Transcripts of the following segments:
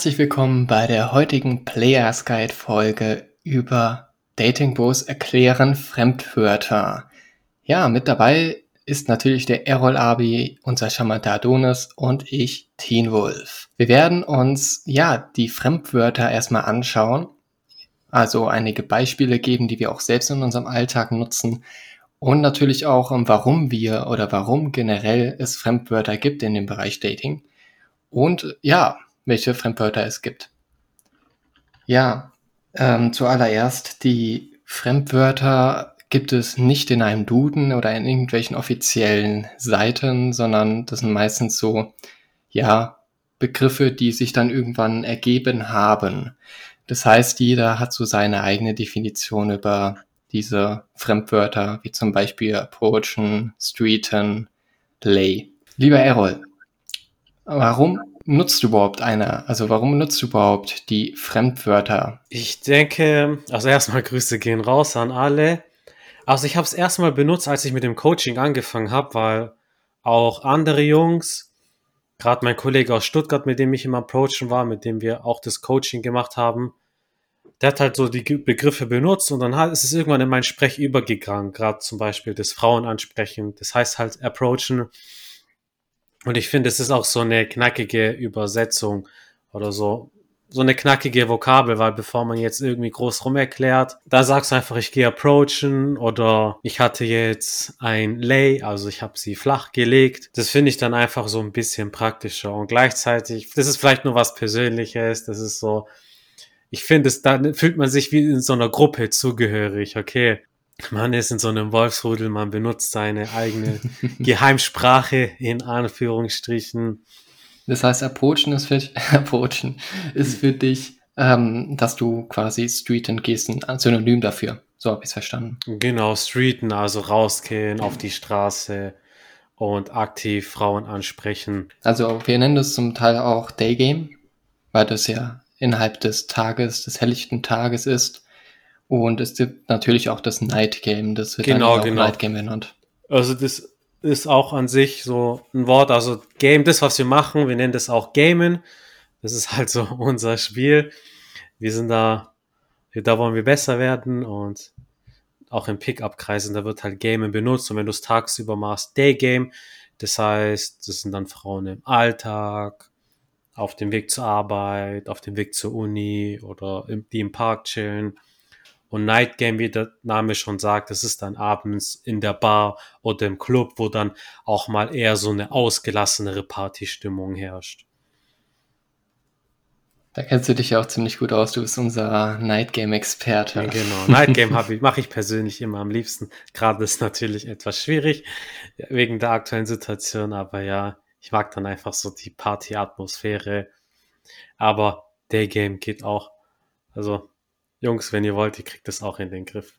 Herzlich willkommen bei der heutigen Players Guide Folge über Dating Bros erklären Fremdwörter. Ja, mit dabei ist natürlich der Errol Abi, unser charmanter Adonis und ich, Teen Wolf. Wir werden uns, ja, die Fremdwörter erstmal anschauen, also einige Beispiele geben, die wir auch selbst in unserem Alltag nutzen und natürlich auch, warum wir oder warum generell es Fremdwörter gibt in dem Bereich Dating. Und ja, welche Fremdwörter es gibt. Ja, ähm, zuallererst, die Fremdwörter gibt es nicht in einem Duden oder in irgendwelchen offiziellen Seiten, sondern das sind meistens so, ja, Begriffe, die sich dann irgendwann ergeben haben. Das heißt, jeder hat so seine eigene Definition über diese Fremdwörter, wie zum Beispiel approachen, streeten, lay. Lieber Errol, warum nutzt du überhaupt eine? Also warum nutzt du überhaupt die Fremdwörter? Ich denke, also erstmal Grüße gehen raus an alle. Also ich habe es erstmal benutzt, als ich mit dem Coaching angefangen habe, weil auch andere Jungs, gerade mein Kollege aus Stuttgart, mit dem ich im Approachen war, mit dem wir auch das Coaching gemacht haben, der hat halt so die Begriffe benutzt und dann ist es irgendwann in mein Sprech übergegangen, gerade zum Beispiel das Frauen ansprechen, das heißt halt approachen und ich finde, es ist auch so eine knackige Übersetzung oder so, so eine knackige Vokabel, weil bevor man jetzt irgendwie groß rum erklärt, da sagst du einfach, ich gehe approachen oder ich hatte jetzt ein Lay, also ich habe sie flach gelegt. Das finde ich dann einfach so ein bisschen praktischer und gleichzeitig, das ist vielleicht nur was Persönliches, das ist so, ich finde es, dann fühlt man sich wie in so einer Gruppe zugehörig, okay. Man ist in so einem Wolfsrudel, man benutzt seine eigene Geheimsprache in Anführungsstrichen. Das heißt, approachen ist für, approachen ist für dich, ähm, dass du quasi streeten gehst, ein Synonym dafür. So habe ich es verstanden. Genau, streeten, also rausgehen auf die Straße und aktiv Frauen ansprechen. Also wir nennen das zum Teil auch Daygame, weil das ja innerhalb des Tages, des helllichten Tages ist. Und es gibt natürlich auch das Night Game, das wird genau, dann auch genau. Night Game genannt. Also das ist auch an sich so ein Wort, also Game, das, was wir machen, wir nennen das auch Gamen. Das ist halt so unser Spiel. Wir sind da, da wollen wir besser werden und auch in Pickup-Kreisen, da wird halt Gamen benutzt und wenn du es tagsüber machst, Day Game. Das heißt, das sind dann Frauen im Alltag, auf dem Weg zur Arbeit, auf dem Weg zur Uni oder die im Park chillen. Und Night Game, wie der Name schon sagt, das ist dann abends in der Bar oder im Club, wo dann auch mal eher so eine ausgelassenere Partystimmung herrscht. Da kennst du dich ja auch ziemlich gut aus. Du bist unser Night Game Experte. Ja, genau. Night Game ich, mache ich persönlich immer am liebsten. Gerade ist natürlich etwas schwierig wegen der aktuellen Situation, aber ja, ich mag dann einfach so die Party-Atmosphäre. Aber Day Game geht auch. Also Jungs, wenn ihr wollt, ihr kriegt das auch in den Griff.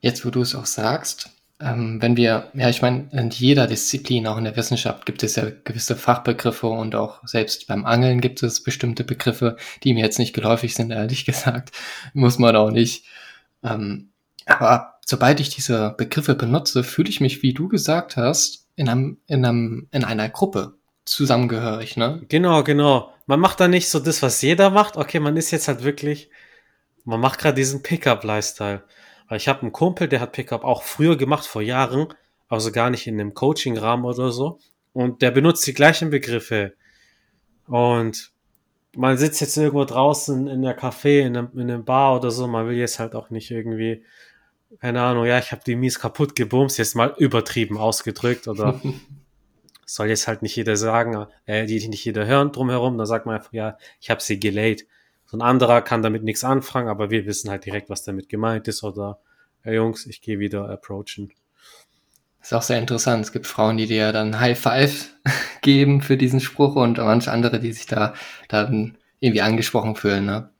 Jetzt, wo du es auch sagst, ähm, wenn wir, ja, ich meine, in jeder Disziplin, auch in der Wissenschaft, gibt es ja gewisse Fachbegriffe und auch selbst beim Angeln gibt es bestimmte Begriffe, die mir jetzt nicht geläufig sind, ehrlich gesagt. Muss man auch nicht. Ähm, aber sobald ich diese Begriffe benutze, fühle ich mich, wie du gesagt hast, in, einem, in, einem, in einer Gruppe zusammengehörig, ne? Genau, genau. Man macht da nicht so das, was jeder macht. Okay, man ist jetzt halt wirklich man macht gerade diesen Pickup-Lifestyle. Weil ich habe einen Kumpel, der hat Pickup auch früher gemacht, vor Jahren, also gar nicht in einem Coaching-Rahmen oder so. Und der benutzt die gleichen Begriffe. Und man sitzt jetzt irgendwo draußen in der Café, in einem, in einem Bar oder so, man will jetzt halt auch nicht irgendwie, keine Ahnung, ja, ich habe die Mies kaputt gebumst, jetzt mal übertrieben ausgedrückt oder soll jetzt halt nicht jeder sagen, äh, die nicht jeder hören drumherum, dann sagt man einfach, ja, ich habe sie gelayed. So ein anderer kann damit nichts anfangen, aber wir wissen halt direkt, was damit gemeint ist. Oder, hey Jungs, ich gehe wieder approachen. Das ist auch sehr interessant. Es gibt Frauen, die dir dann High Five geben für diesen Spruch und manche andere, die sich da dann irgendwie angesprochen fühlen. Ne?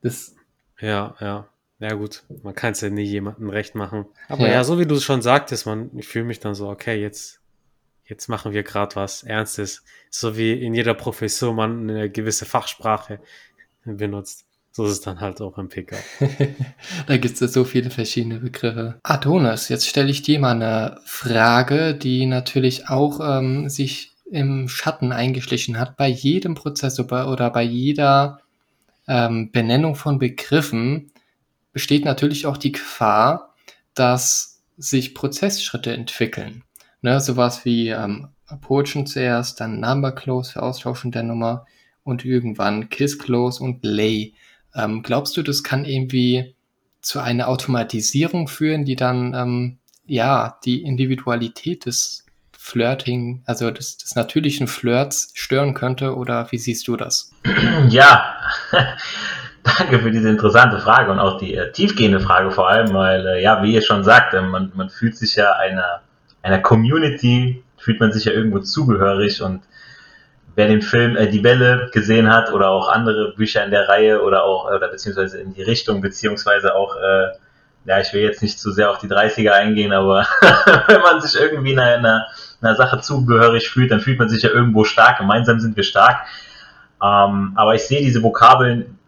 Das ja, ja. Ja gut, man kann es ja nie jemandem recht machen. Aber ja, ja so wie du es schon sagtest, man, ich fühle mich dann so, okay, jetzt, jetzt machen wir gerade was Ernstes. So wie in jeder Professur man eine gewisse Fachsprache benutzt. So ist es dann halt auch im Pickup. da gibt es so viele verschiedene Begriffe. Adonis, jetzt stelle ich dir mal eine Frage, die natürlich auch ähm, sich im Schatten eingeschlichen hat, bei jedem Prozess oder bei jeder ähm, Benennung von Begriffen besteht natürlich auch die Gefahr, dass sich Prozessschritte entwickeln. Ne, sowas wie ähm, Approachen zuerst, dann Number Close für Austauschen der Nummer und irgendwann Kiss Close und Lay. Ähm, glaubst du, das kann irgendwie zu einer Automatisierung führen, die dann ähm, ja die Individualität des Flirting, also des, des natürlichen Flirts stören könnte? Oder wie siehst du das? Ja, danke für diese interessante Frage und auch die äh, tiefgehende Frage vor allem, weil äh, ja, wie ihr schon sagt, äh, man, man fühlt sich ja einer, einer Community, fühlt man sich ja irgendwo zugehörig und wer den Film äh, Die Welle gesehen hat oder auch andere Bücher in der Reihe oder auch, oder beziehungsweise in die Richtung, beziehungsweise auch, äh, ja, ich will jetzt nicht zu sehr auf die 30er eingehen, aber wenn man sich irgendwie einer, einer, einer Sache zugehörig fühlt, dann fühlt man sich ja irgendwo stark. Gemeinsam sind wir stark. Ähm, aber ich sehe diese Vokabeln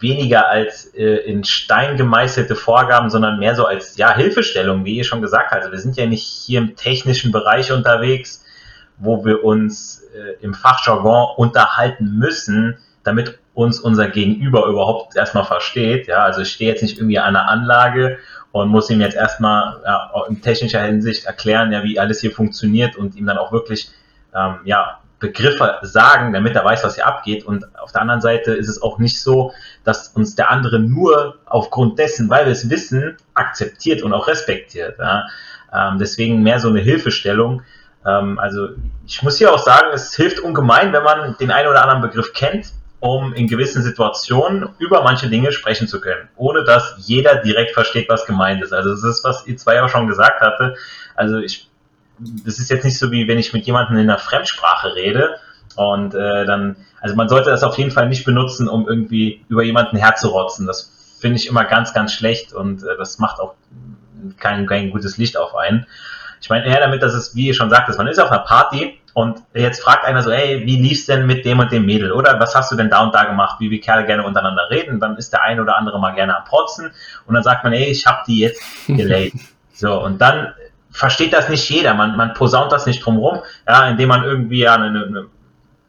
weniger als äh, in Stein gemeißelte Vorgaben, sondern mehr so als ja, Hilfestellung, wie ihr schon gesagt habt. Also wir sind ja nicht hier im technischen Bereich unterwegs, wo wir uns äh, im Fachjargon unterhalten müssen, damit uns unser Gegenüber überhaupt erstmal versteht. Ja, also ich stehe jetzt nicht irgendwie an einer Anlage und muss ihm jetzt erstmal ja, in technischer Hinsicht erklären, ja, wie alles hier funktioniert und ihm dann auch wirklich ähm, ja, Begriffe sagen, damit er weiß, was hier abgeht. Und auf der anderen Seite ist es auch nicht so, dass uns der andere nur aufgrund dessen, weil wir es wissen, akzeptiert und auch respektiert. Ja. Ähm, deswegen mehr so eine Hilfestellung. Ähm, also ich muss hier auch sagen, es hilft ungemein, wenn man den einen oder anderen Begriff kennt, um in gewissen Situationen über manche Dinge sprechen zu können, ohne dass jeder direkt versteht, was gemeint ist. Also das ist, was ihr zwei auch schon gesagt hatte. Also ich, das ist jetzt nicht so wie wenn ich mit jemandem in einer Fremdsprache rede und äh, dann, also man sollte das auf jeden Fall nicht benutzen, um irgendwie über jemanden herzurotzen. Das finde ich immer ganz, ganz schlecht und äh, das macht auch kein, kein gutes Licht auf einen. Ich meine eher damit, dass es, wie ihr schon sagtest, man ist auf einer Party und jetzt fragt einer so, hey, wie lief's denn mit dem und dem Mädel? Oder was hast du denn da und da gemacht, wie wir Kerle gerne untereinander reden? Dann ist der ein oder andere mal gerne am Protzen und dann sagt man, hey, ich hab die jetzt gelayt. so, und dann versteht das nicht jeder. Man, man posaunt das nicht drumrum, ja, indem man irgendwie ja eine, eine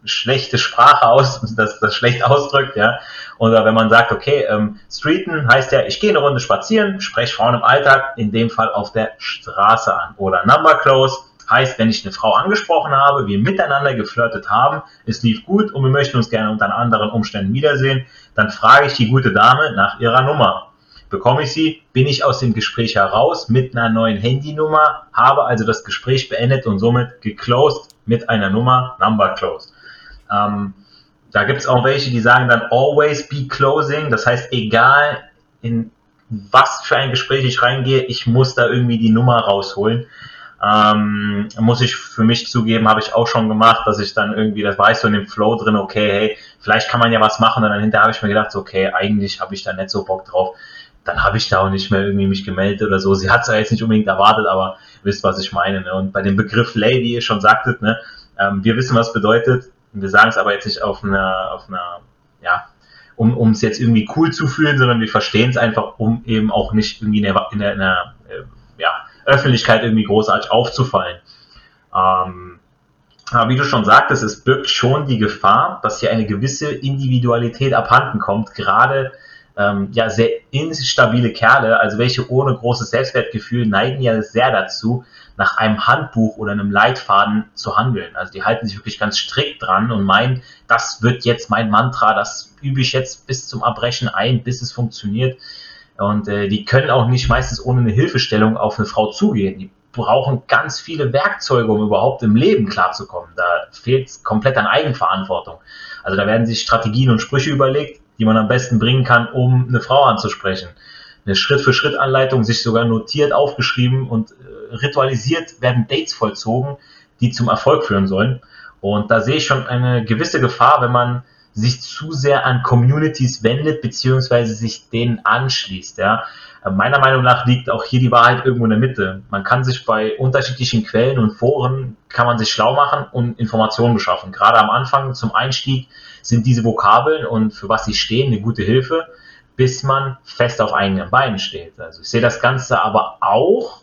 schlechte Sprache aus, das, das schlecht ausdrückt, ja. Oder wenn man sagt, okay, ähm, Streeten heißt ja, ich gehe eine Runde spazieren, spreche Frauen im Alltag, in dem Fall auf der Straße an. Oder Number Close heißt, wenn ich eine Frau angesprochen habe, wir miteinander geflirtet haben, es lief gut und wir möchten uns gerne unter anderen Umständen wiedersehen, dann frage ich die gute Dame nach ihrer Nummer. Bekomme ich sie, bin ich aus dem Gespräch heraus mit einer neuen Handynummer, habe also das Gespräch beendet und somit geclosed mit einer Nummer Number Close. Ähm, da gibt es auch welche, die sagen dann always be closing. Das heißt, egal in was für ein Gespräch ich reingehe, ich muss da irgendwie die Nummer rausholen. Ähm, muss ich für mich zugeben, habe ich auch schon gemacht, dass ich dann irgendwie, das war ich so in dem Flow drin, okay, hey, vielleicht kann man ja was machen und dann hinterher habe ich mir gedacht, okay, eigentlich habe ich da nicht so Bock drauf. Dann habe ich da auch nicht mehr irgendwie mich gemeldet oder so. Sie hat es ja jetzt nicht unbedingt erwartet, aber wisst, was ich meine. Ne? Und bei dem Begriff Lay, wie ihr schon sagtet, ne, ähm, wir wissen, was bedeutet. Wir sagen es aber jetzt nicht auf einer, auf einer, ja, um um es jetzt irgendwie cool zu fühlen, sondern wir verstehen es einfach, um eben auch nicht irgendwie in der, in der, in der äh, ja, Öffentlichkeit irgendwie großartig aufzufallen. Ähm, aber wie du schon sagtest, es birgt schon die Gefahr, dass hier eine gewisse Individualität abhanden kommt, gerade ähm, ja, sehr instabile Kerle, also welche ohne großes Selbstwertgefühl neigen ja sehr dazu, nach einem Handbuch oder einem Leitfaden zu handeln. Also die halten sich wirklich ganz strikt dran und meinen, das wird jetzt mein Mantra, das übe ich jetzt bis zum Erbrechen ein, bis es funktioniert. Und äh, die können auch nicht meistens ohne eine Hilfestellung auf eine Frau zugehen. Die brauchen ganz viele Werkzeuge, um überhaupt im Leben klarzukommen. Da fehlt es komplett an Eigenverantwortung. Also da werden sich Strategien und Sprüche überlegt, die man am besten bringen kann, um eine Frau anzusprechen. Eine Schritt-für-Schritt-Anleitung sich sogar notiert, aufgeschrieben und äh, ritualisiert werden Dates vollzogen, die zum Erfolg führen sollen. Und da sehe ich schon eine gewisse Gefahr, wenn man sich zu sehr an Communities wendet, beziehungsweise sich denen anschließt. Ja. Meiner Meinung nach liegt auch hier die Wahrheit irgendwo in der Mitte. Man kann sich bei unterschiedlichen Quellen und Foren, kann man sich schlau machen und Informationen beschaffen. Gerade am Anfang zum Einstieg sind diese Vokabeln und für was sie stehen eine gute Hilfe, bis man fest auf eigenen Beinen steht. Also ich sehe das Ganze aber auch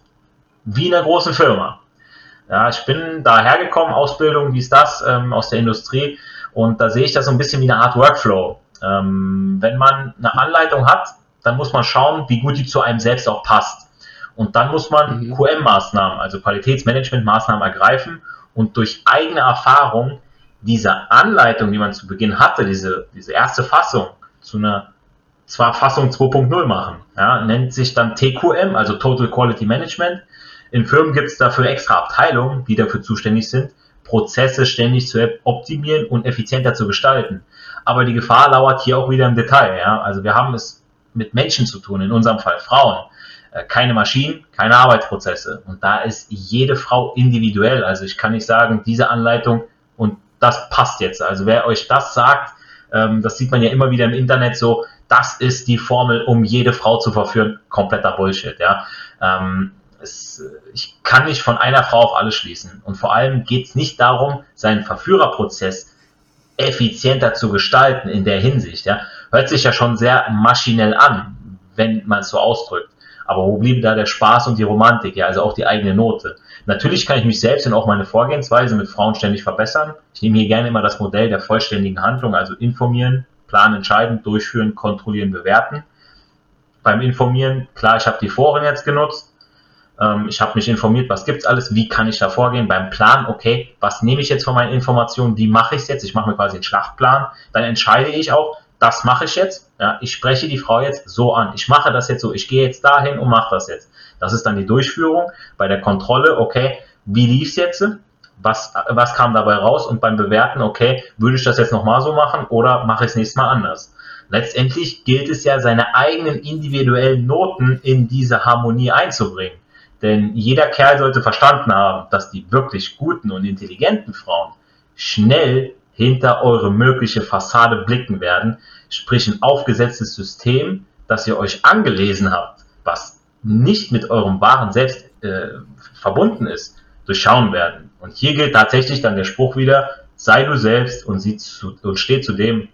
wie in einer großen Firma. Ja, ich bin dahergekommen, Ausbildung, wie ist das, ähm, aus der Industrie. Und da sehe ich das so ein bisschen wie eine Art Workflow. Ähm, wenn man eine Anleitung hat, dann muss man schauen, wie gut die zu einem selbst auch passt. Und dann muss man mhm. QM-Maßnahmen, also Qualitätsmanagement-Maßnahmen ergreifen und durch eigene Erfahrung diese Anleitung, die man zu Beginn hatte, diese, diese erste Fassung, zu einer zwar Fassung 2.0 machen. Ja, nennt sich dann TQM, also Total Quality Management. In Firmen gibt es dafür extra Abteilungen, die dafür zuständig sind, Prozesse ständig zu optimieren und effizienter zu gestalten. Aber die Gefahr lauert hier auch wieder im Detail. Ja? Also wir haben es mit Menschen zu tun, in unserem Fall Frauen. Äh, keine Maschinen, keine Arbeitsprozesse. Und da ist jede Frau individuell. Also ich kann nicht sagen, diese Anleitung und das passt jetzt. Also wer euch das sagt, ähm, das sieht man ja immer wieder im Internet so, das ist die Formel, um jede Frau zu verführen. Kompletter Bullshit, ja. Ähm, es, ich kann nicht von einer Frau auf alles schließen. Und vor allem geht es nicht darum, seinen Verführerprozess effizienter zu gestalten in der Hinsicht. Ja. Hört sich ja schon sehr maschinell an, wenn man es so ausdrückt. Aber wo blieb da der Spaß und die Romantik, ja, also auch die eigene Note? Natürlich kann ich mich selbst und auch meine Vorgehensweise mit Frauen ständig verbessern. Ich nehme hier gerne immer das Modell der vollständigen Handlung, also informieren, planen, entscheiden, durchführen, kontrollieren, bewerten. Beim Informieren, klar, ich habe die Foren jetzt genutzt. Ähm, ich habe mich informiert, was gibt's alles, wie kann ich da vorgehen. Beim Plan, okay, was nehme ich jetzt von meinen Informationen, wie mache ich es jetzt? Ich mache mir quasi einen Schlachtplan. Dann entscheide ich auch, das mache ich jetzt. Ja, ich spreche die Frau jetzt so an. Ich mache das jetzt so. Ich gehe jetzt dahin und mache das jetzt. Das ist dann die Durchführung. Bei der Kontrolle, okay, wie lief es jetzt? Was, was kam dabei raus? Und beim Bewerten, okay, würde ich das jetzt nochmal so machen oder mache ich es nächstes Mal anders? Letztendlich gilt es ja, seine eigenen individuellen Noten in diese Harmonie einzubringen. Denn jeder Kerl sollte verstanden haben, dass die wirklich guten und intelligenten Frauen schnell hinter eure mögliche Fassade blicken werden, sprich ein aufgesetztes System, das ihr euch angelesen habt, was nicht mit eurem wahren Selbst äh, verbunden ist, durchschauen werden. Und hier gilt tatsächlich dann der Spruch wieder, sei du selbst und, sieh zu, und steh zu dem,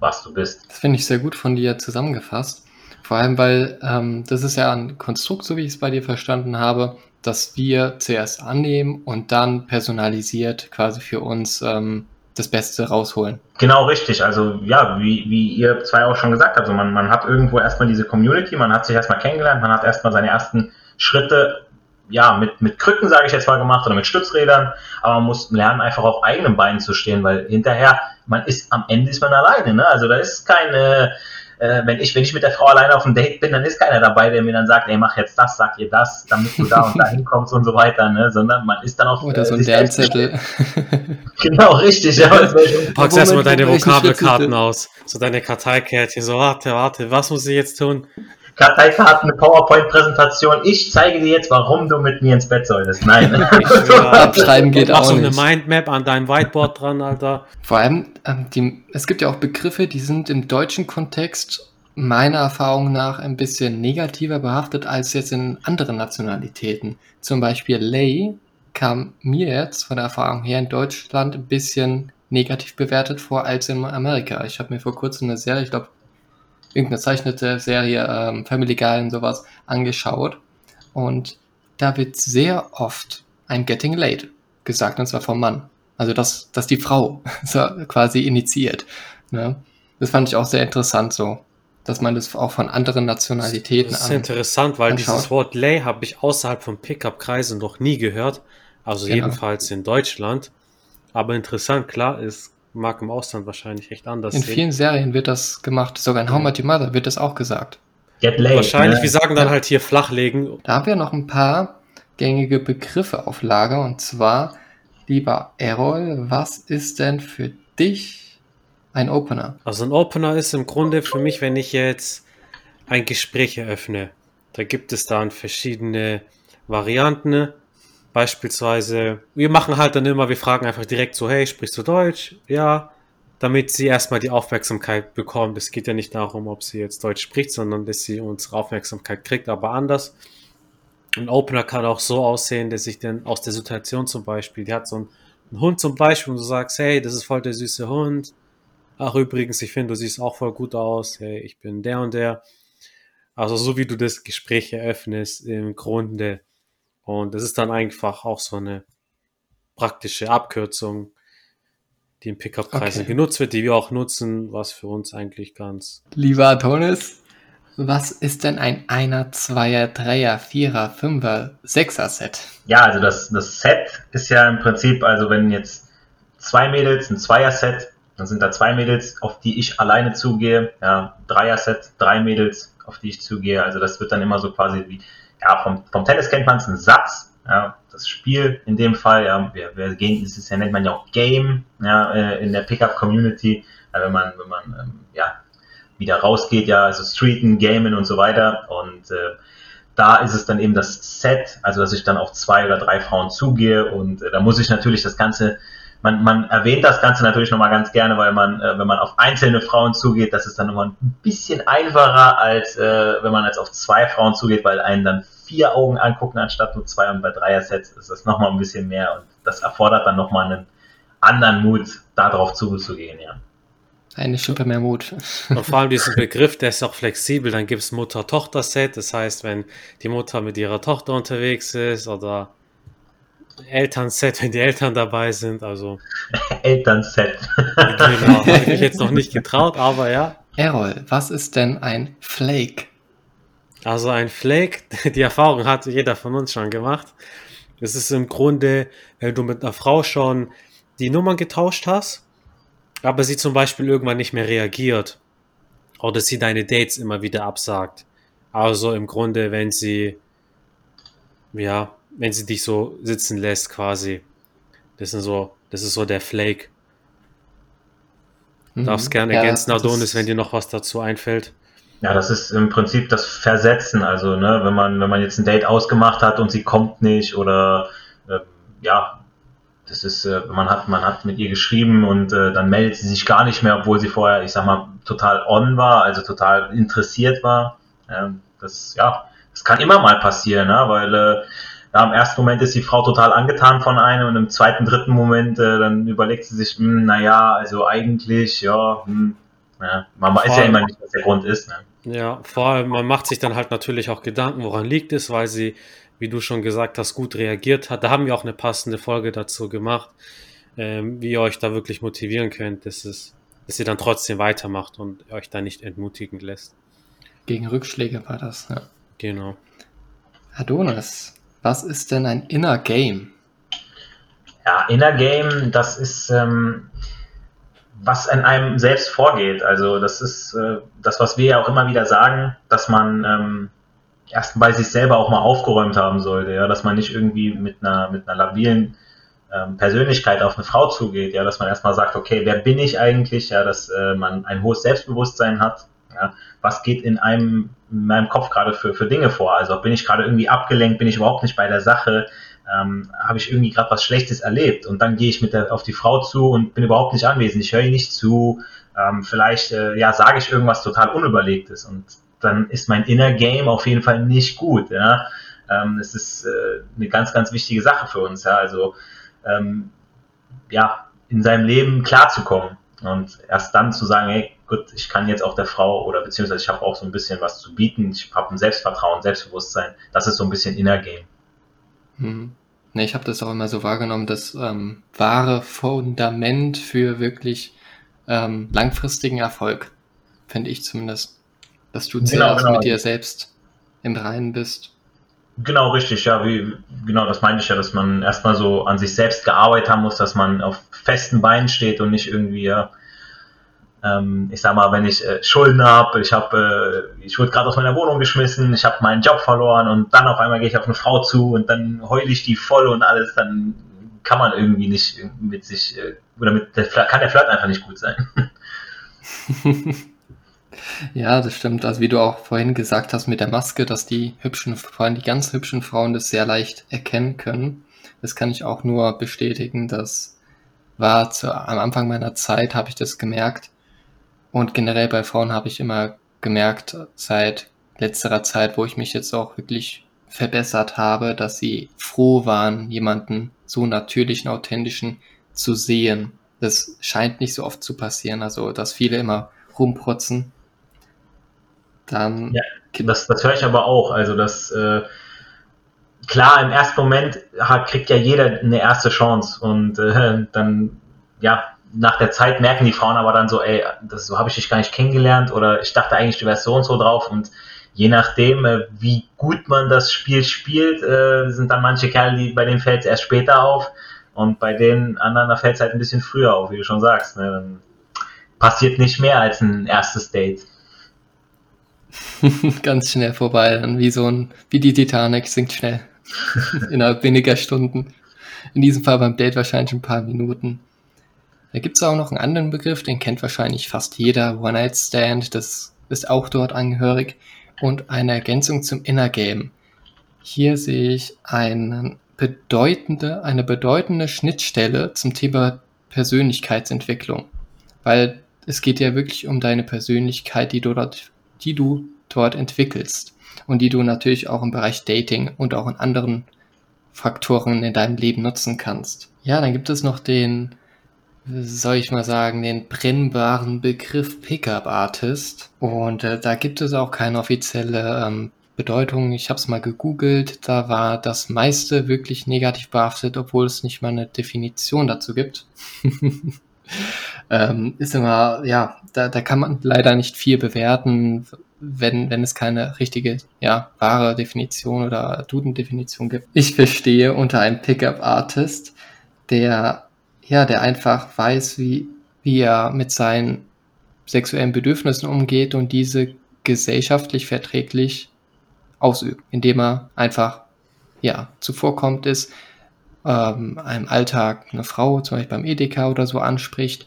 was du bist. Das finde ich sehr gut von dir zusammengefasst. Vor allem, weil ähm, das ist ja ein Konstrukt, so wie ich es bei dir verstanden habe, dass wir zuerst annehmen und dann personalisiert quasi für uns ähm, das Beste rausholen. Genau richtig. Also ja, wie, wie ihr zwei auch schon gesagt habt, also man, man hat irgendwo erstmal diese Community, man hat sich erstmal kennengelernt, man hat erstmal seine ersten Schritte ja, mit, mit Krücken, sage ich jetzt mal, gemacht oder mit Stützrädern, aber man muss lernen, einfach auf eigenen Beinen zu stehen, weil hinterher, man ist, am Ende ist man alleine, ne? Also da ist keine, äh, wenn ich, wenn ich mit der Frau alleine auf dem Date bin, dann ist keiner dabei, der mir dann sagt, ey, mach jetzt das, sag ihr das, damit du da und da hinkommst und so weiter, ne? sondern man ist dann auf Oder äh, so ein Lernzettel. genau, richtig. Ja. Packst erstmal deine Vokabelkarten aus, so deine Karteikärtchen, so warte, warte, was muss ich jetzt tun? Karteikarten, eine PowerPoint-Präsentation. Ich zeige dir jetzt, warum du mit mir ins Bett solltest. Nein. Abschreiben geht auch so nicht. eine Mindmap an deinem Whiteboard dran, Alter. Vor allem, ähm, die, es gibt ja auch Begriffe, die sind im deutschen Kontext meiner Erfahrung nach ein bisschen negativer behaftet als jetzt in anderen Nationalitäten. Zum Beispiel Lay kam mir jetzt von der Erfahrung her in Deutschland ein bisschen negativ bewertet vor als in Amerika. Ich habe mir vor kurzem eine Serie, ich glaube irgendeine zeichnete Serie, ähm, Family Guy und sowas angeschaut. Und da wird sehr oft ein Getting Late gesagt, und zwar vom Mann. Also, dass, dass die Frau so quasi initiiert. Ne? Das fand ich auch sehr interessant so, dass man das auch von anderen Nationalitäten Das ist an, interessant, weil anschaut. dieses Wort Lay habe ich außerhalb von Pickup-Kreisen noch nie gehört. Also genau. jedenfalls in Deutschland. Aber interessant, klar, ist mag im Ausland wahrscheinlich echt anders In sehen. vielen Serien wird das gemacht, sogar in How Much Your Mother wird das auch gesagt. Get laid, wahrscheinlich, ne? wir sagen dann ja. halt hier flachlegen. Da haben wir noch ein paar gängige Begriffe auf Lager und zwar, lieber Errol, was ist denn für dich ein Opener? Also ein Opener ist im Grunde für mich, wenn ich jetzt ein Gespräch eröffne. Da gibt es dann verschiedene Varianten. Beispielsweise, wir machen halt dann immer, wir fragen einfach direkt so, hey, sprichst du Deutsch? Ja, damit sie erstmal die Aufmerksamkeit bekommt. Es geht ja nicht darum, ob sie jetzt Deutsch spricht, sondern dass sie unsere Aufmerksamkeit kriegt, aber anders. Ein Opener kann auch so aussehen, dass ich dann aus der Situation zum Beispiel, die hat so einen, Hund zum Beispiel und du sagst, hey, das ist voll der süße Hund. Ach, übrigens, ich finde, du siehst auch voll gut aus. Hey, ich bin der und der. Also so wie du das Gespräch eröffnest, im Grunde und das ist dann einfach auch so eine praktische Abkürzung, die im Pickup-Kreisen Okay. genutzt wird, die wir auch nutzen, was für uns eigentlich ganz Lieber Adonis, was ist denn ein Einer, Zweier, Dreier, Vierer, Fünfer, Sechser Set? Ja, also das, das Set ist ja im Prinzip, also wenn jetzt zwei Mädels, ein Zweier-Set, dann sind da zwei Mädels, auf die ich alleine zugehe, ja, Dreier-Set, drei Mädels, auf die ich zugehe, also das wird dann immer so quasi wie, ja, vom, vom Tennis kennt man es, ein Satz, ja, das Spiel in dem Fall, ja, wir, wir gehen, das ist ja, nennt man ja auch Game, ja, äh, in der Pickup-Community, ja, wenn man, wenn man, ähm, ja, wieder rausgeht, ja, also Streeten, Gamen und so weiter. Und, äh, da ist es dann eben das Set, also dass ich dann auf zwei oder drei Frauen zugehe und äh, da muss ich natürlich das Ganze, man, man erwähnt das Ganze natürlich nochmal ganz gerne, weil man, äh, wenn man auf einzelne Frauen zugeht, das ist dann nochmal ein bisschen einfacher, als äh, wenn man jetzt auf zwei Frauen zugeht, weil einen dann vier Augen angucken anstatt nur zwei und bei Dreier-Sets ist das nochmal ein bisschen mehr und das erfordert dann nochmal einen anderen Mut, darauf zuzugehen, ja. Eine Schippe mehr Mut. Und vor allem diesen Begriff, der ist auch flexibel. Dann gibt es Mutter-Tochter-Set. Das heißt, wenn die Mutter mit ihrer Tochter unterwegs ist oder Elternset, wenn die Eltern dabei sind. Also, Elternset. genau, habe ich mich jetzt noch nicht getraut, aber ja. Errol, was ist denn ein Flake? Also ein Flake, die Erfahrung hat jeder von uns schon gemacht. Es ist im Grunde, wenn du mit einer Frau schon die Nummern getauscht hast, aber sie zum Beispiel irgendwann nicht mehr reagiert oder sie deine Dates immer wieder absagt. Also im Grunde, wenn sie, ja, wenn sie dich so sitzen lässt quasi. Das ist so, das ist so der Flake. Mhm. Darfst gerne Ja, ergänzen, Adonis, wenn dir noch was dazu einfällt. Ja, das ist im Prinzip das Versetzen. Also, ne, wenn man, wenn man jetzt ein Date ausgemacht hat und sie kommt nicht oder äh, ja, das ist, äh, man hat, man hat mit ihr geschrieben und äh, dann meldet sie sich gar nicht mehr, obwohl sie vorher, ich sag mal, total on war, also total interessiert war. Ähm, das, ja, das kann immer mal passieren, ne? weil äh, ja, im ersten Moment ist die Frau total angetan von einem und im zweiten, dritten Moment äh, dann überlegt sie sich, hm, naja, also eigentlich, ja, hm, ja, man weiß ja immer nicht, was der Grund ist. Ne? Ja, vor allem, man macht sich dann halt natürlich auch Gedanken, woran liegt es, weil sie, wie du schon gesagt hast, gut reagiert hat. Da haben wir auch eine passende Folge dazu gemacht, ähm, wie ihr euch da wirklich motivieren könnt, dass, es, dass ihr dann trotzdem weitermacht und euch da nicht entmutigen lässt. Gegen Rückschläge war das, ja. Genau. Adonis, was ist denn ein Inner Game? Ja, Inner Game, das ist, ähm, was in einem selbst vorgeht. Also das ist äh, das, was wir ja auch immer wieder sagen, dass man ähm, erst bei sich selber auch mal aufgeräumt haben sollte, ja, dass man nicht irgendwie mit einer, mit einer labilen ähm, Persönlichkeit auf eine Frau zugeht, ja, dass man erstmal sagt, okay, wer bin ich eigentlich, ja, dass äh, man ein hohes Selbstbewusstsein hat, ja, was geht in einem, in meinem Kopf gerade für, für Dinge vor, also bin ich gerade irgendwie abgelenkt, bin ich überhaupt nicht bei der Sache, ähm, habe ich irgendwie gerade was Schlechtes erlebt und dann gehe ich mit der, auf die Frau zu und bin überhaupt nicht anwesend, ich höre ihr nicht zu, ähm, vielleicht äh, ja sage ich irgendwas total unüberlegtes und dann ist mein Inner Game auf jeden Fall nicht gut. Ja? Ähm, es ist äh, eine ganz, ganz wichtige Sache für uns. Ja? Also ähm, ja, in seinem Leben klarzukommen und erst dann zu sagen, hey, gut, ich kann jetzt auch der Frau oder beziehungsweise ich habe auch so ein bisschen was zu bieten, ich habe ein Selbstvertrauen, Selbstbewusstsein, das ist so ein bisschen Inner Game. Hm. Ne, ich habe das auch immer so wahrgenommen, das ähm, wahre Fundament für wirklich ähm, langfristigen Erfolg, finde ich zumindest. Dass du Genau, zuerst genau. mit dir selbst im Reinen bist. Genau, richtig, ja, wie, genau, das meinte ich ja, dass man erstmal so an sich selbst gearbeitet haben muss, dass man auf festen Beinen steht und nicht irgendwie, ja, ähm, ich sag mal, wenn ich äh, Schulden habe, ich habe, äh, ich wurde gerade aus meiner Wohnung geschmissen, ich habe meinen Job verloren und dann auf einmal gehe ich auf eine Frau zu und dann heule ich die voll und alles, dann kann man irgendwie nicht mit sich, äh, oder mit der kann der Flirt einfach nicht gut sein. Ja, das stimmt. Also wie du auch vorhin gesagt hast mit der Maske, dass die hübschen, vor allem die ganz hübschen Frauen das sehr leicht erkennen können. Das kann ich auch nur bestätigen. Das war zu, am Anfang meiner Zeit, habe ich das gemerkt. Und generell bei Frauen habe ich immer gemerkt, seit letzterer Zeit, wo ich mich jetzt auch wirklich verbessert habe, dass sie froh waren, jemanden so natürlichen, authentischen zu sehen. Das scheint nicht so oft zu passieren. Also, dass viele immer rumprotzen. Dann Ja. Das, das höre ich aber auch. Also das, äh, klar, im ersten Moment hat, kriegt ja jeder eine erste Chance und äh, dann, ja, nach der Zeit merken die Frauen aber dann so, ey, das, so habe ich dich gar nicht kennengelernt oder ich dachte eigentlich, du wärst so und so drauf und je nachdem, äh, wie gut man das Spiel spielt, äh, sind dann manche Kerle, die bei denen fällt es erst später auf und bei den anderen fällt es halt ein bisschen früher auf, wie du schon sagst. Ne? Dann passiert nicht mehr als ein erstes Date. Ganz schnell vorbei, dann wie so ein, wie die Titanic sinkt schnell. Innerhalb weniger Stunden. In diesem Fall beim Date wahrscheinlich ein paar Minuten. Da gibt es auch noch einen anderen Begriff, den kennt wahrscheinlich fast jeder, One-Night-Stand, das ist auch dort angehörig. Und eine Ergänzung zum Inner Game. Hier sehe ich eine bedeutende, eine bedeutende Schnittstelle zum Thema Persönlichkeitsentwicklung. Weil es geht ja wirklich um deine Persönlichkeit, die du dort, die du dort entwickelst und die du natürlich auch im Bereich Dating und auch in anderen Faktoren in deinem Leben nutzen kannst. Ja, dann gibt es noch den, soll ich mal sagen, den brennbaren Begriff Pickup Artist. Und äh, da gibt es auch keine offizielle ähm, Bedeutung. Ich habe es mal gegoogelt, da war das meiste wirklich negativ behaftet, obwohl es nicht mal eine Definition dazu gibt. ähm, ist immer, ja, da, da kann man leider nicht viel bewerten, wenn, wenn es keine richtige, ja, wahre Definition oder Duden-Definition gibt. Ich verstehe unter einem Pickup-Artist, der, ja, der einfach weiß, wie, wie er mit seinen sexuellen Bedürfnissen umgeht und diese gesellschaftlich verträglich ausübt, indem er einfach, ja, zuvorkommt ist, ähm, einem Alltag eine Frau, zum Beispiel beim Edeka oder so anspricht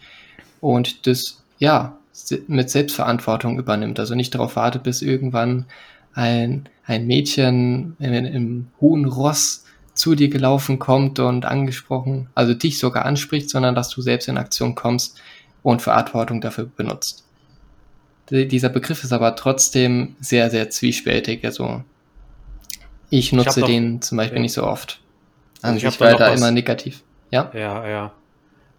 und das, ja, mit Selbstverantwortung übernimmt. Also nicht darauf wartet, bis irgendwann ein, ein Mädchen im hohen Ross zu dir gelaufen kommt und angesprochen, also dich sogar anspricht, sondern dass du selbst in Aktion kommst und Verantwortung dafür benutzt. Dieser Begriff ist aber trotzdem sehr, sehr zwiespältig. Also ich nutze ich den zum Beispiel ja. nicht so oft. Also ich, ich war da, da immer negativ. Ja? Ja, ja.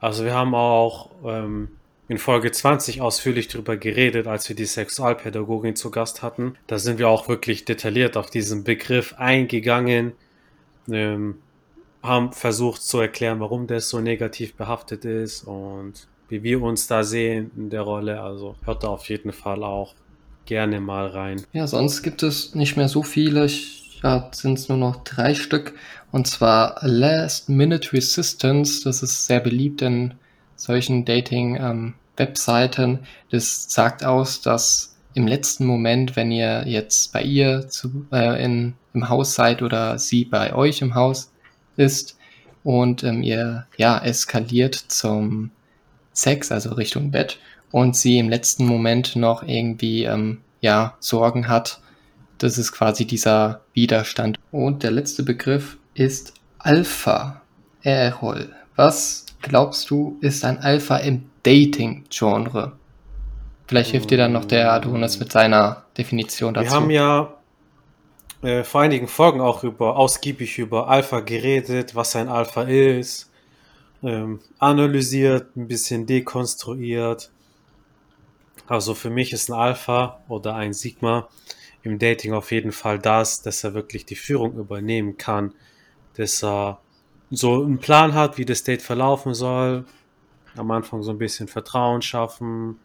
Also wir haben auch ähm, in Folge 20 ausführlich darüber geredet, als wir die Sexualpädagogin zu Gast hatten. Da sind wir auch wirklich detailliert auf diesen Begriff eingegangen, ähm, haben versucht zu erklären, warum das so negativ behaftet ist und wie wir uns da sehen in der Rolle. Also hört da auf jeden Fall auch gerne mal rein. Ja, sonst gibt es nicht mehr so viele. Ich, ja, sind es nur noch drei Stück. Und zwar Last Minute Resistance. Das ist sehr beliebt in solchen Dating-Webseiten. Ähm, das sagt aus, dass im letzten Moment, wenn ihr jetzt bei ihr zu, äh, in, im Haus seid oder sie bei euch im Haus ist und ähm, ihr ja eskaliert zum Sex, also Richtung Bett, und sie im letzten Moment noch irgendwie ähm, ja Sorgen hat, das ist quasi dieser Widerstand. Und der letzte Begriff ist Alpha. Errol. Was glaubst du, ist ein Alpha im Dating-Genre? Vielleicht hilft dir dann noch der Adonis mit seiner Definition dazu. Wir haben ja äh, vor einigen Folgen auch über ausgiebig über Alpha geredet, was ein Alpha ist, ähm, analysiert, ein bisschen dekonstruiert. Also für mich ist ein Alpha oder ein Sigma im Dating auf jeden Fall das, dass er wirklich die Führung übernehmen kann, dass er so einen Plan hat, wie das Date verlaufen soll. Am Anfang so ein bisschen Vertrauen schaffen,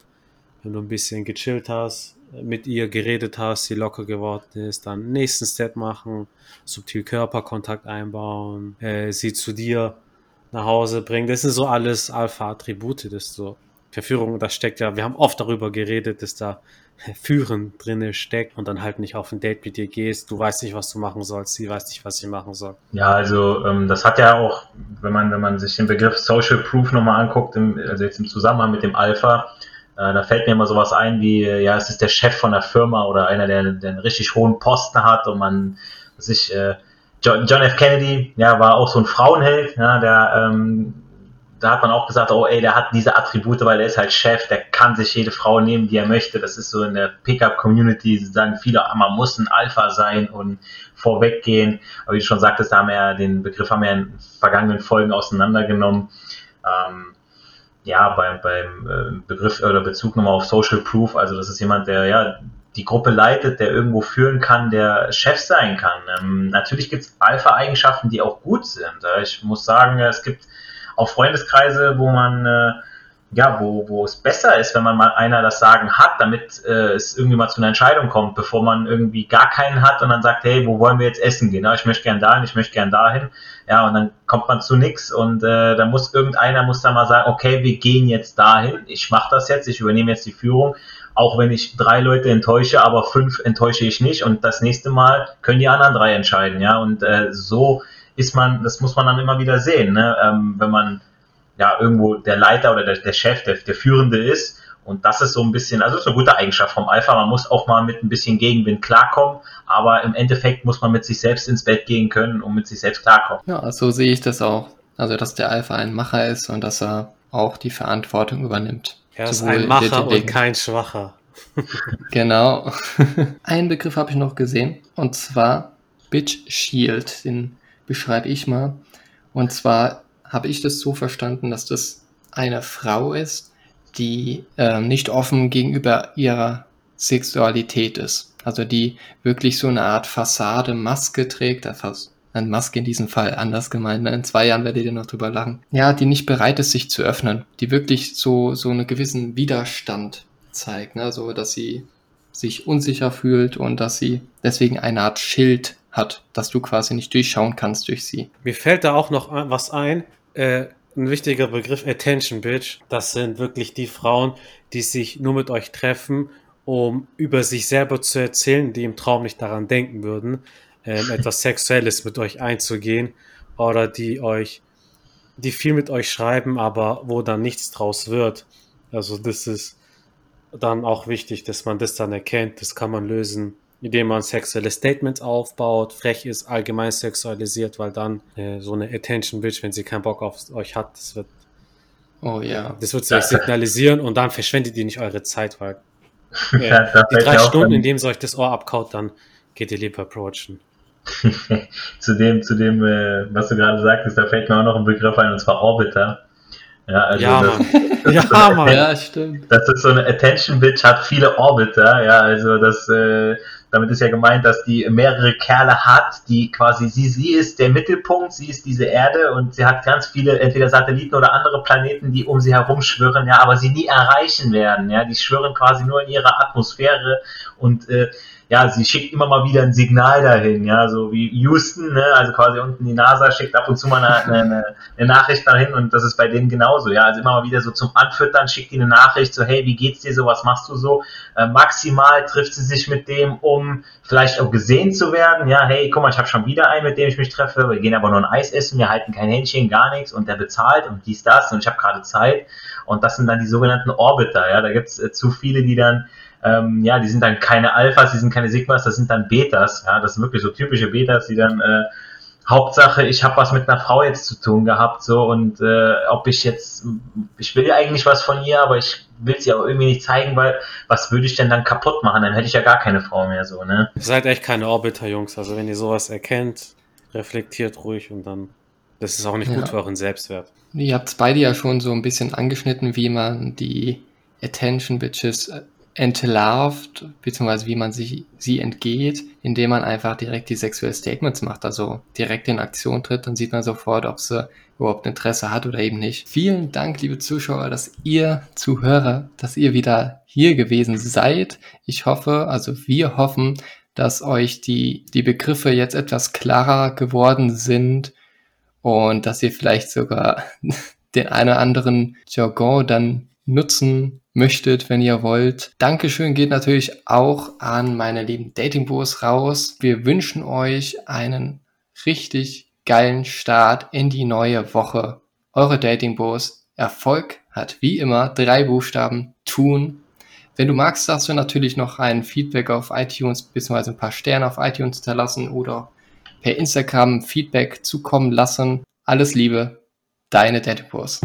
wenn du ein bisschen gechillt hast, mit ihr geredet hast, sie locker geworden ist, dann nächsten Step machen, subtil Körperkontakt einbauen, äh, sie zu dir nach Hause bringen. Das sind so alles Alpha-Attribute, das so Verführung, das steckt ja, wir haben oft darüber geredet, dass da Führen drinne steckt und dann halt nicht auf ein Date mit dir gehst, du weißt nicht, was du machen sollst, sie weiß nicht, was sie machen soll. Ja, also ähm, das hat ja auch, wenn man, wenn man sich den Begriff Social Proof nochmal anguckt, im, also jetzt im Zusammenhang mit dem Alpha, äh, da fällt mir immer sowas ein wie, äh, ja, es ist der Chef von der Firma oder einer, der, der einen richtig hohen Posten hat und man sich, äh, John, F. Kennedy, ja, war auch so ein Frauenheld, ja, der ähm, da hat man auch gesagt, oh ey, der hat diese Attribute, weil er ist halt Chef, der kann sich jede Frau nehmen, die er möchte. Das ist so in der Pickup-Community, sagen viele, man muss ein Alpha sein und vorweggehen. Aber wie du schon sagtest, da haben wir ja den Begriff haben wir in vergangenen Folgen auseinandergenommen. Ähm, ja, beim, beim äh, Begriff oder Bezug nochmal auf Social Proof, also das ist jemand, der ja die Gruppe leitet, der irgendwo führen kann, der Chef sein kann. Ähm, natürlich gibt es Alpha-Eigenschaften, die auch gut sind. Ich muss sagen, es gibt auch Freundeskreise, wo man äh, ja, wo, wo es besser ist, wenn man mal einer das Sagen hat, damit äh, es irgendwie mal zu einer Entscheidung kommt, bevor man irgendwie gar keinen hat und dann sagt, hey, wo wollen wir jetzt essen gehen? Ja, ich möchte gern dahin, ich möchte gern dahin. Ja, und dann kommt man zu nichts und äh, da muss irgendeiner muss dann mal sagen, okay, wir gehen jetzt dahin, ich mache das jetzt, ich übernehme jetzt die Führung auch wenn ich drei Leute enttäusche, aber fünf enttäusche ich nicht und das nächste Mal können die anderen drei entscheiden, ja, und äh, so ist man, das muss man dann immer wieder sehen, ne? ähm, wenn man ja irgendwo der Leiter oder der, der Chef, der, der Führende ist und das ist so ein bisschen, also ist eine gute Eigenschaft vom Alpha. Man muss auch mal mit ein bisschen Gegenwind klarkommen, aber im Endeffekt muss man mit sich selbst ins Bett gehen können und mit sich selbst klarkommen. Ja, so sehe ich das auch. Also, dass der Alpha ein Macher ist und dass er auch die Verantwortung übernimmt. Er ist ein Macher und kein Schwacher. genau. Einen Begriff habe ich noch gesehen und zwar Bitch Shield. Den beschreibe ich mal. Und zwar habe ich das so verstanden, dass das eine Frau ist, die äh, nicht offen gegenüber ihrer Sexualität ist. Also die wirklich so eine Art Fassade, Maske trägt, eine Maske in diesem Fall anders gemeint. Ne? In zwei Jahren werdet ihr noch drüber lachen. Ja, die nicht bereit ist, sich zu öffnen, die wirklich so, so einen gewissen Widerstand zeigt, ne? so dass sie sich unsicher fühlt und dass sie deswegen eine Art Schild hat, dass du quasi nicht durchschauen kannst durch sie. Mir fällt da auch noch was ein. Äh, ein wichtiger Begriff, Attention Bitch. Das sind wirklich die Frauen, die sich nur mit euch treffen, um über sich selber zu erzählen, die im Traum nicht daran denken würden ähm, etwas Sexuelles mit euch einzugehen oder die euch, die viel mit euch schreiben, aber wo dann nichts draus wird. Also das ist dann auch wichtig, dass man das dann erkennt. Das kann man lösen, indem man sexuelle Statements aufbaut, frech ist, allgemein sexualisiert, weil dann äh, so eine Attention Bitch, wenn sie keinen Bock auf euch hat, das wird Oh ja. Das wird sie euch signalisieren und dann verschwendet ihr nicht eure Zeit, weil äh, ja, die drei Stunden, in denen sie euch das Ohr abkaut, dann geht ihr lieber approachen. zu dem, zu dem, äh, was du gerade sagtest, da fällt mir auch noch ein Begriff ein, und zwar Orbiter. Ja, also ja, das, Mann. ja, Mann. ja, stimmt. Das ist so eine Attention Bitch, hat viele Orbiter, ja, also das, äh, damit ist ja gemeint, dass die mehrere Kerle hat, die quasi, sie, sie ist der Mittelpunkt, sie ist diese Erde und sie hat ganz viele, entweder Satelliten oder andere Planeten, die um sie herum schwirren, ja, aber sie nie erreichen werden, ja, die schwirren quasi nur in ihrer Atmosphäre und äh, ja, sie schickt immer mal wieder ein Signal dahin, ja, so wie Houston, ne, also quasi unten die NASA schickt ab und zu mal eine, eine, eine Nachricht dahin und das ist bei denen genauso, ja, also immer mal wieder so zum Anfüttern schickt die eine Nachricht, so, hey, wie geht's dir so, was machst du so? Äh, maximal trifft sie sich mit dem, um vielleicht auch gesehen zu werden, ja, hey, guck mal, ich habe schon wieder einen, mit dem ich mich treffe, wir gehen aber nur ein Eis essen, wir halten kein Händchen, gar nichts und der bezahlt und dies, das und ich habe gerade Zeit und das sind dann die sogenannten Orbiter, ja, da gibt's äh, zu viele, die dann ähm, ja, die sind dann keine Alphas, die sind keine Sigmas, das sind dann Betas. Ja, das sind wirklich so typische Betas, die dann äh, Hauptsache, ich habe was mit einer Frau jetzt zu tun gehabt, so und äh, ob ich jetzt, ich will ja eigentlich was von ihr, aber ich will sie auch irgendwie nicht zeigen, weil was würde ich denn dann kaputt machen? Dann hätte ich ja gar keine Frau mehr, so ne? Ihr seid echt keine Orbiter, Jungs. Also wenn ihr sowas erkennt, reflektiert ruhig und dann, das ist auch nicht ja. gut für euren Selbstwert. Ihr habt es beide ja schon so ein bisschen angeschnitten, wie man die Attention Bitches äh, entlarvt, beziehungsweise wie man sich, sie entgeht, indem man einfach direkt die sexuellen Statements macht, also direkt in Aktion tritt, dann sieht man sofort, ob sie überhaupt Interesse hat oder eben nicht. Vielen Dank, liebe Zuschauer, dass ihr Zuhörer, dass ihr wieder hier gewesen seid. Ich hoffe, also wir hoffen, dass euch die, die Begriffe jetzt etwas klarer geworden sind und dass ihr vielleicht sogar den einen oder anderen Jargon dann nutzen möchtet, wenn ihr wollt. Dankeschön geht natürlich auch an meine lieben Dating-Bros raus. Wir wünschen euch einen richtig geilen Start in die neue Woche. Eure Dating-Bros. Erfolg hat wie immer drei Buchstaben tun. Wenn du magst, darfst du natürlich noch ein Feedback auf iTunes bzw. ein paar Sterne auf iTunes hinterlassen oder per Instagram Feedback zukommen lassen. Alles Liebe, deine Dating Bros.